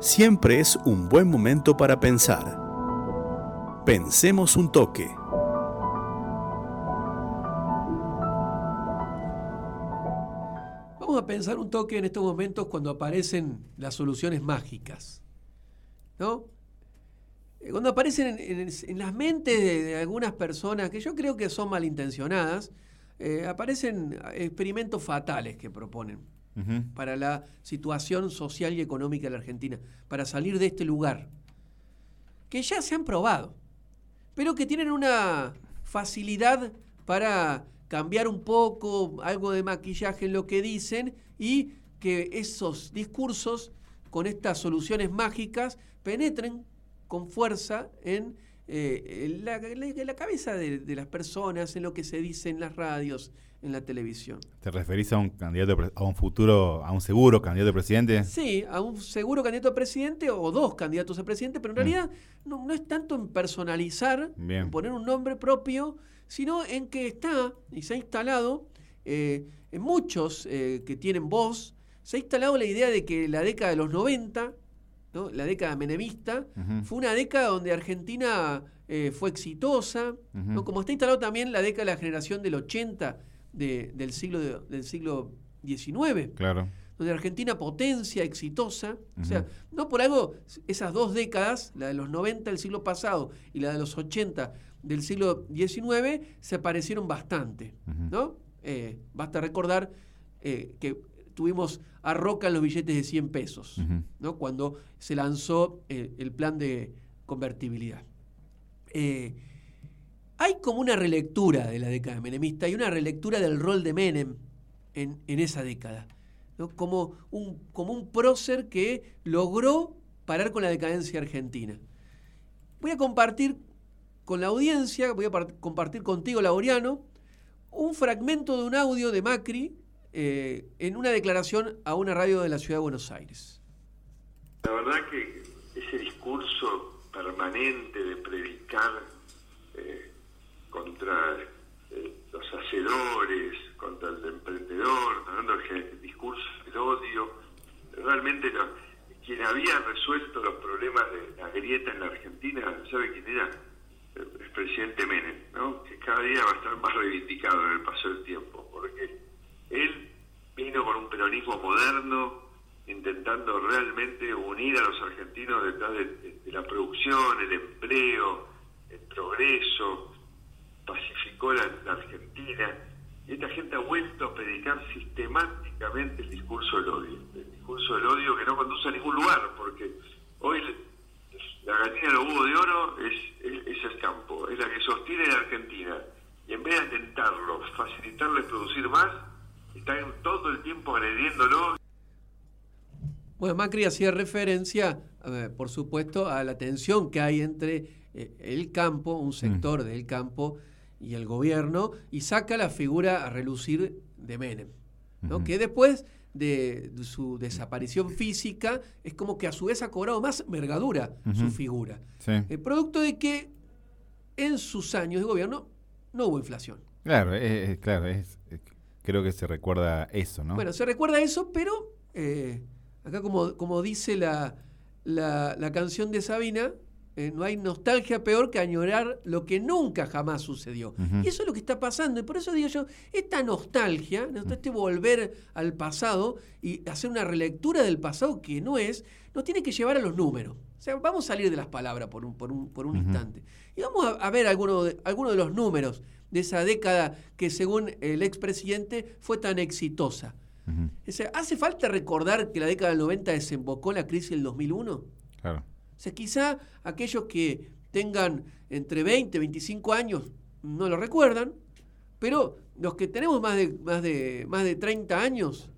siempre es un buen momento para pensar. Pensemos un toque. Vamos a pensar un toque en estos momentos cuando aparecen las soluciones mágicas. ¿No? Eh, Cuando aparecen en, las mentes de, de algunas personas, que yo creo que son malintencionadas, eh, aparecen experimentos fatales que proponen Para la situación social y económica de la Argentina, para salir de este lugar, que ya se han probado, pero que tienen una facilidad para cambiar un poco, algo de maquillaje en lo que dicen y que esos discursos con estas soluciones mágicas penetren con fuerza en, eh, en la, cabeza de, de las personas, en lo que se dice en las radios, en la televisión. ¿Te referís a un candidato, a un futuro, a un seguro candidato a presidente? Sí, a un seguro candidato a presidente o dos candidatos a presidente, pero en Mm. realidad no, no es tanto en personalizar, Bien. en poner un nombre propio, sino en que está y se ha instalado eh, en muchos eh, que tienen voz, se ha instalado la idea de que la década de los 90, ¿no? la década menemista, fue una década donde Argentina eh, fue exitosa, ¿no? Como está instalado también la década de la generación del 80 de- del, siglo de- del siglo XIX Claro. donde Argentina potencia, exitosa. O sea, no por algo, esas dos décadas, la de los 90 del siglo pasado y la de los 80 del siglo XIX, se parecieron bastante. ¿no? Eh, basta recordar eh, que tuvimos a Roca en los billetes de 100 pesos. ¿no? cuando se lanzó eh, el plan de convertibilidad. Eh, hay como una relectura de la década menemista y una relectura del rol de Menem en, en esa década. ¿no? Como, un, como un prócer que logró parar con la decadencia argentina. Voy a compartir con la audiencia, voy a par- compartir contigo, Laureano, un fragmento de un audio de Macri eh, en una declaración a una radio de la ciudad de Buenos Aires. La verdad que ese discurso permanente de predicar eh, contra eh, los hacedores, contra el emprendedor, tratando el, el discurso del odio, realmente lo- quien había resuelto los problemas de la grieta en la Argentina, ¿sabe quién era? El presidente Menem, ¿no? que cada día va a estar más reivindicado en el paso del tiempo, porque él vino con un peronismo moderno, intentando realmente unir a los argentinos detrás de, la producción, el empleo, el progreso, pacificó la, Argentina. Y esta gente ha vuelto a predicar sistemáticamente el discurso del odio, el discurso del odio que no conduce a ningún lugar, porque hoy la gallina los huevos de oro es, es, es el campo, es la que sostiene la Argentina. Y en vez de atentarlo, facilitarles producir más, están todo el tiempo agrediéndolo Bueno, Macri hacía referencia, eh, por supuesto, a la tensión que hay entre eh, el campo, un sector del campo, y el gobierno, y saca la figura a relucir de Menem, que después de su desaparición física es como que a su vez ha cobrado más envergadura su Ujú. figura. Sí. El producto de que en sus años de gobierno no hubo inflación. Claro, es, es- claro, es, es- creo que se recuerda eso, ¿no? Bueno, se recuerda eso, pero eh, acá como, como dice la, la- la canción de Sabina, eh, no hay nostalgia peor que añorar lo que nunca jamás sucedió. Y eso es lo que está pasando. Y por eso digo yo, esta nostalgia, ¿no? este volver al pasado y hacer una relectura del pasado que no es, nos tiene que llevar a los números. O sea, vamos a salir de las palabras por un, por un, por un instante. Y vamos a, a ver algunos de, alguno de los números de esa década que según el expresidente fue tan exitosa. Ujú, O sea, ¿Hace falta recordar que la década del 90 desembocó en la crisis del 2001? Claro. O sea, quizá aquellos que tengan entre 20 y 25 años no lo recuerdan, pero los que tenemos más de, más de, más de 30 años,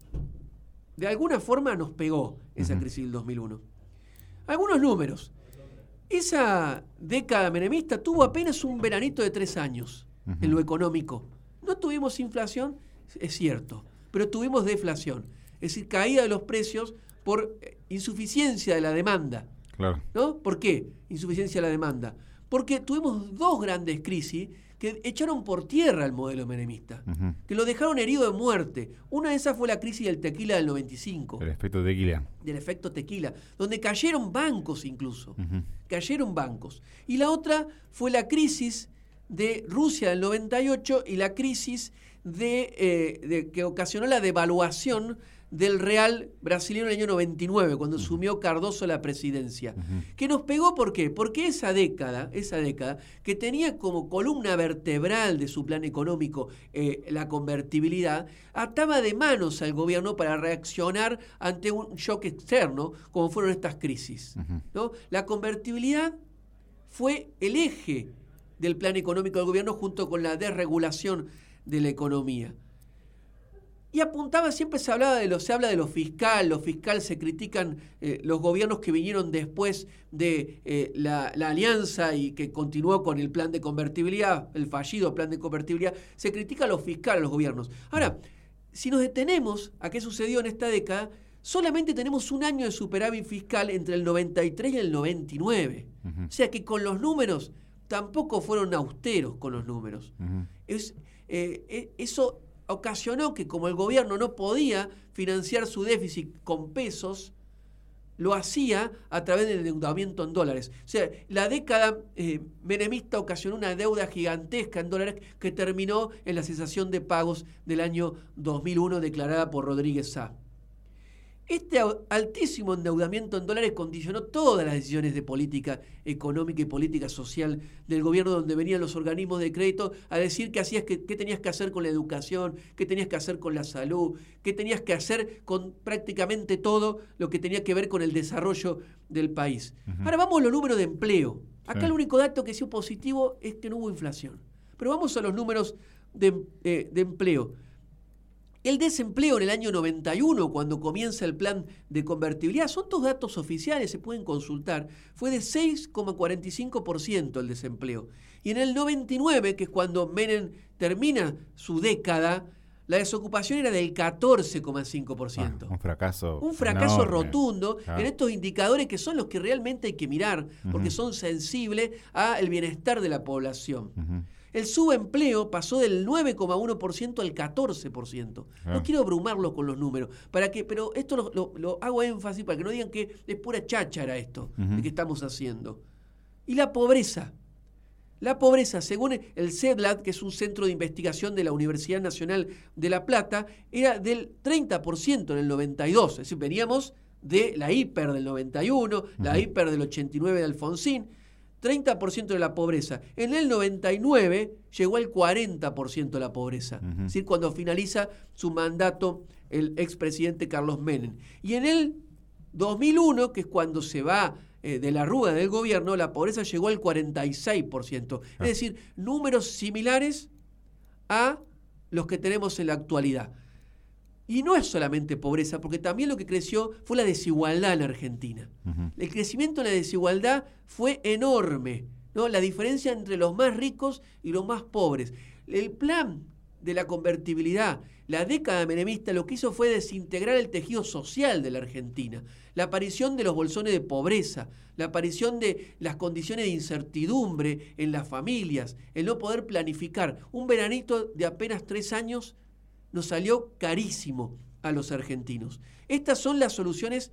de alguna forma nos pegó esa Ujú. crisis del 2001. Algunos números. Esa década menemista tuvo apenas un veranito de tres años En lo económico. No tuvimos inflación, es cierto, pero tuvimos deflación. Es decir, caída de los precios por eh, insuficiencia de la demanda. Claro. ¿No? ¿Por qué? Insuficiencia de la demanda. Porque tuvimos dos grandes crisis que echaron por tierra el modelo menemista, que lo dejaron herido de muerte. Una de esas fue la crisis del tequila del 95. El efecto tequila. Del efecto tequila, donde cayeron bancos incluso. Cayeron bancos. Y la otra fue la crisis de Rusia del 98 y la crisis de, eh, que ocasionó la devaluación del Real brasileño en el año 99, cuando asumió Cardoso la presidencia. Que nos pegó, ¿por qué? Porque esa década, esa década, que tenía como columna vertebral de su plan económico eh, la convertibilidad, ataba de manos al gobierno para reaccionar ante un shock externo, como fueron estas crisis. ¿no? La convertibilidad fue el eje del plan económico del gobierno junto con la desregulación de la economía. Y apuntaba, siempre se hablaba de lo, se habla de lo fiscal, lo fiscal se critican eh, los gobiernos que vinieron después de eh, la, alianza y que continuó con el plan de convertibilidad, el fallido plan de convertibilidad, se critica lo fiscal a los gobiernos. Ahora, si nos detenemos a qué sucedió en esta década, solamente tenemos un año de superávit fiscal entre el 93 y el 99. O sea que con los números tampoco fueron austeros con los números. es, eh, e, eso ocasionó que como el gobierno no podía financiar su déficit con pesos, lo hacía a través del endeudamiento en dólares. O sea, la década eh, menemista ocasionó una deuda gigantesca en dólares que terminó en la cesación de pagos del año 2001 declarada por Rodríguez Sá. Este altísimo endeudamiento en dólares condicionó todas las decisiones de política económica y política social del gobierno, donde venían los organismos de crédito a decir qué hacías, qué, tenías que hacer con la educación, qué tenías que hacer con la salud, qué tenías que hacer con prácticamente todo lo que tenía que ver con el desarrollo del país. Ahora vamos a los números de empleo. Acá el único dato que sí positivo es que no hubo inflación. Pero vamos a los números de eh, empleo. El desempleo en el año 91, cuando comienza el plan de convertibilidad, son todos datos oficiales, se pueden consultar, fue de 6,45% el desempleo. Y en el 99, que es cuando Menem termina su década, la desocupación era del 14,5%. Ah, un fracaso. Un fracaso rotundo en estos indicadores que son los que realmente hay que mirar, porque son sensibles al bienestar de la población. El subempleo pasó del 9,1% al 14%. No ah. quiero abrumarlo con los números, para que, pero esto lo, hago énfasis para que no digan que es pura cháchara esto que estamos haciendo. Y la pobreza. La pobreza, según el CEDLAT, que es un centro de investigación de la Universidad Nacional de La Plata, era del 30% en el 92. Es decir, veníamos de la hiper del 91, la hiper del 89 de Alfonsín 30% de la pobreza. En el 99 llegó al 40% de la pobreza, es decir, cuando finaliza su mandato el expresidente Carlos Menem. Y en el 2001, que es cuando se va eh, de la rueda del gobierno, la pobreza llegó al 46%. Es ah. decir, números similares a los que tenemos en la actualidad. Y no es solamente pobreza, porque también lo que creció fue la desigualdad en Argentina. El crecimiento de la desigualdad fue enorme, ¿no? La diferencia entre los más ricos y los más pobres. El plan de la convertibilidad, la década menemista, lo que hizo fue desintegrar el tejido social de la Argentina. La aparición de los bolsones de pobreza, la aparición de las condiciones de incertidumbre en las familias, el no poder planificar. Un veranito de apenas tres años nos salió carísimo a los argentinos. Estas son las soluciones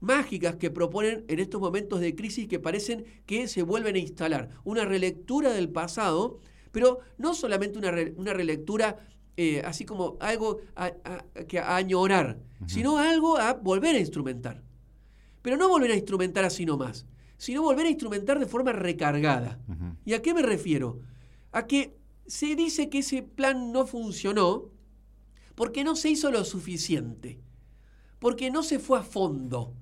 mágicas que proponen en estos momentos de crisis que parecen que se vuelven a instalar. Una relectura del pasado, pero no solamente una, relectura eh, así como algo a, que a añorar, sino algo a volver a instrumentar. Pero no volver a instrumentar así nomás, sino volver a instrumentar de forma recargada. ¿Y a qué me refiero? A que se dice que ese plan no funcionó porque no se hizo lo suficiente, porque no se fue a fondo.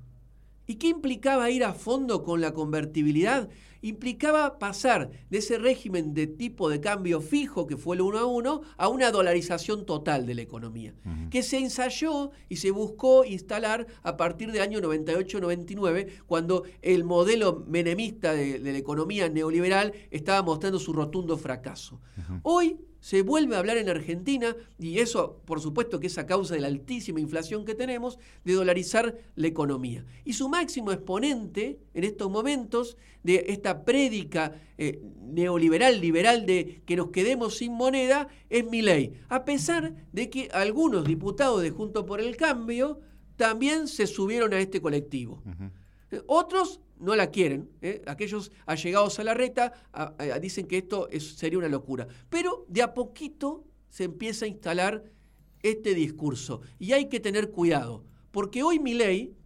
¿Y qué implicaba ir a fondo con la convertibilidad? Implicaba pasar de ese régimen de tipo de cambio fijo, que fue el uno a uno, a una dolarización total de la economía, que se ensayó y se buscó instalar a partir del año 98-99, cuando el modelo menemista de, la economía neoliberal estaba mostrando su rotundo fracaso. Hoy se vuelve a hablar en Argentina, y eso por supuesto que es a causa de la altísima inflación que tenemos, de dolarizar la economía. Y su máximo exponente en estos momentos de esta prédica eh, neoliberal, liberal de que nos quedemos sin moneda, es mi ley. A pesar de que algunos diputados de Junto por el Cambio también se subieron a este colectivo. Eh, otros no la quieren. ¿eh? Aquellos allegados a la reta dicen que esto sería una locura. Pero de a poquito se empieza a instalar este discurso. Y hay que tener cuidado, porque hoy mi ley,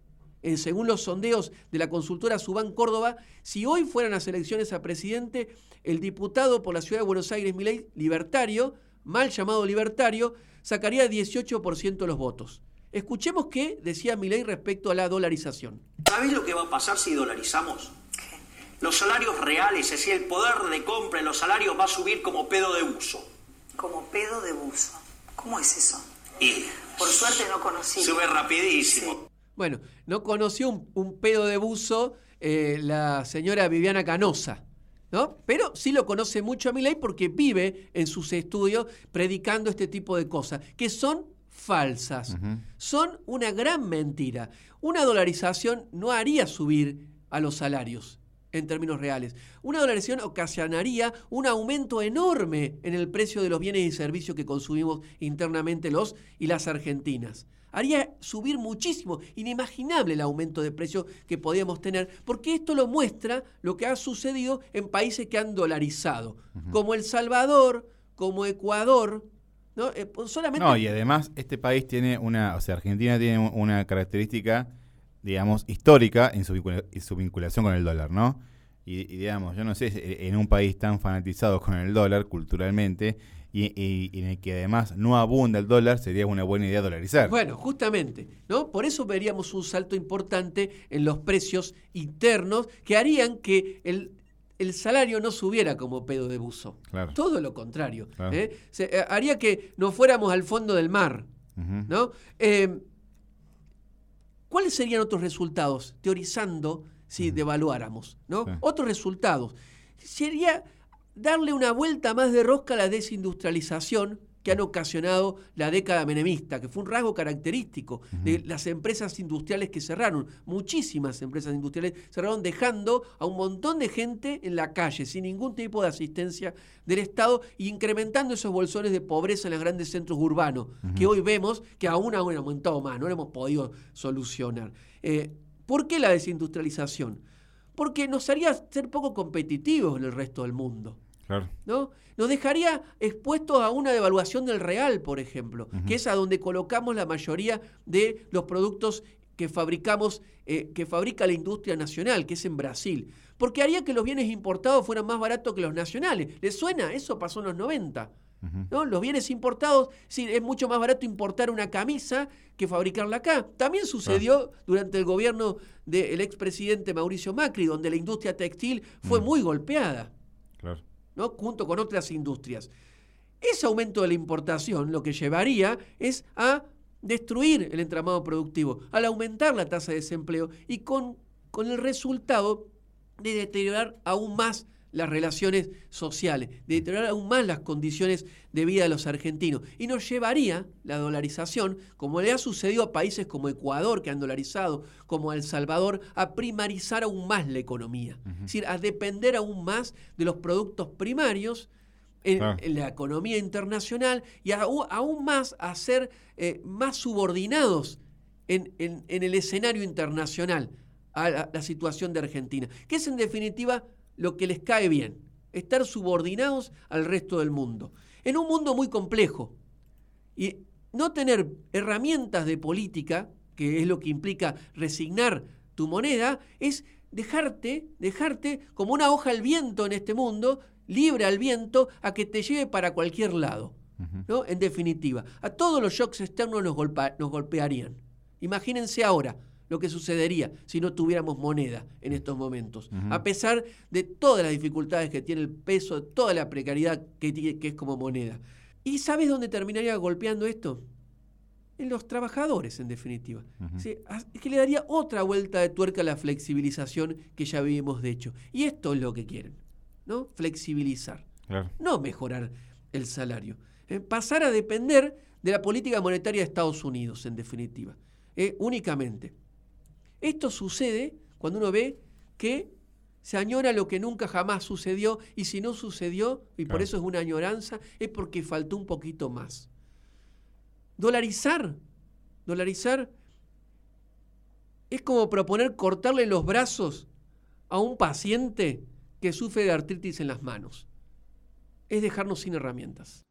según los sondeos de la consultora Subán Córdoba, si hoy fueran las elecciones a presidente, el diputado por la ciudad de Buenos Aires, ley libertario, mal llamado libertario, sacaría 18% de los votos. Escuchemos qué decía Milei respecto a la dolarización. ¿Sabés lo que va a pasar si dolarizamos? Los salarios reales, es decir, el poder de compra en los salarios va a subir como pedo de buzo. Como pedo de buzo. ¿Cómo es eso? Y por suerte no conocí. Sube rapidísimo. Bueno, no conoció un, pedo de buzo eh, la señora Viviana Canosa. ¿No? Pero sí lo conoce mucho a Milei porque vive en sus estudios predicando este tipo de cosas, que son falsas. Son una gran mentira. Una dolarización no haría subir a los salarios en términos reales. Una dolarización ocasionaría un aumento enorme en el precio de los bienes y servicios que consumimos internamente los y las argentinas. Haría subir muchísimo, inimaginable el aumento de precio que podíamos tener, porque esto lo muestra lo que ha sucedido en países que han dolarizado, como El Salvador, como Ecuador, ¿no? Eh, solamente... no, y además este país tiene una, o sea, Argentina tiene una característica, digamos, histórica en su, vinculación con el dólar, ¿no? Y, digamos, yo no sé, en un país tan fanatizado con el dólar culturalmente y, en el que además no abunda el dólar, sería una buena idea dolarizar. Bueno, justamente, ¿no? Por eso veríamos un salto importante en los precios internos que harían que el, el salario no subiera como pedo de buzo. Todo lo contrario. ¿eh? Eh, haría que nos fuéramos al fondo del mar. ¿no? Eh, ¿Cuáles serían otros resultados, teorizando si devaluáramos? ¿no? Otros resultados. Sería darle una vuelta más de rosca a la desindustrialización que han ocasionado la década menemista, que fue un rasgo característico de las empresas industriales que cerraron. Muchísimas empresas industriales cerraron dejando a un montón de gente en la calle, sin ningún tipo de asistencia del Estado, e incrementando esos bolsones de pobreza en los grandes centros urbanos, que hoy vemos que aún han aumentado más, no lo hemos podido solucionar. Eh, ¿Por qué la desindustrialización? Porque nos haría ser poco competitivos en el resto del mundo. ¿No? Nos dejaría expuestos a una devaluación del real, por ejemplo, que es a donde colocamos la mayoría de los productos que fabricamos, eh, que fabrica la industria nacional, que es en Brasil. Porque haría que los bienes importados fueran más baratos que los nacionales. ¿Les suena? Eso pasó en los 90. ¿no? Los bienes importados, sí, es mucho más barato importar una camisa que fabricarla acá. También sucedió durante el gobierno del expresidente Mauricio Macri, donde la industria textil fue muy golpeada. Claro junto con otras industrias. Ese aumento de la importación lo que llevaría es a destruir el entramado productivo, al aumentar la tasa de desempleo y con, con el resultado de deteriorar aún más las relaciones sociales, de deteriorar aún más las condiciones de vida de los argentinos. Y nos llevaría la dolarización, como le ha sucedido a países como Ecuador, que han dolarizado, como El Salvador, a primarizar aún más la economía. Es decir, a depender aún más de los productos primarios en, la economía internacional y aún más a ser eh, más subordinados en, el escenario internacional a la situación de Argentina, que es en definitiva lo que les cae bien, estar subordinados al resto del mundo. En un mundo muy complejo. Y no tener herramientas de política, que es lo que implica resignar tu moneda, es dejarte, dejarte como una hoja al viento en este mundo, libre al viento, a que te lleve para cualquier lado. ¿no? En definitiva, a todos los shocks externos nos, nos golpearían. Imagínense ahora, lo que sucedería si no tuviéramos moneda en estos momentos. A pesar de todas las dificultades que tiene el peso, de toda la precariedad que, que es como moneda. ¿Y sabes dónde terminaría golpeando esto? En los trabajadores, en definitiva. es que le daría otra vuelta de tuerca a la flexibilización que ya vivimos de hecho. Y esto es lo que quieren, ¿no? Flexibilizar. No mejorar el salario. Eh, pasar a depender de la política monetaria de Estados Unidos, en definitiva. Eh, únicamente. Esto sucede cuando uno ve que Se añora lo que nunca jamás sucedió y si no sucedió, y por eso es una añoranza, es porque faltó un poquito más. Dolarizar, dolarizar es como proponer cortarle los brazos a un paciente que sufre de artritis en las manos. Es dejarnos sin herramientas.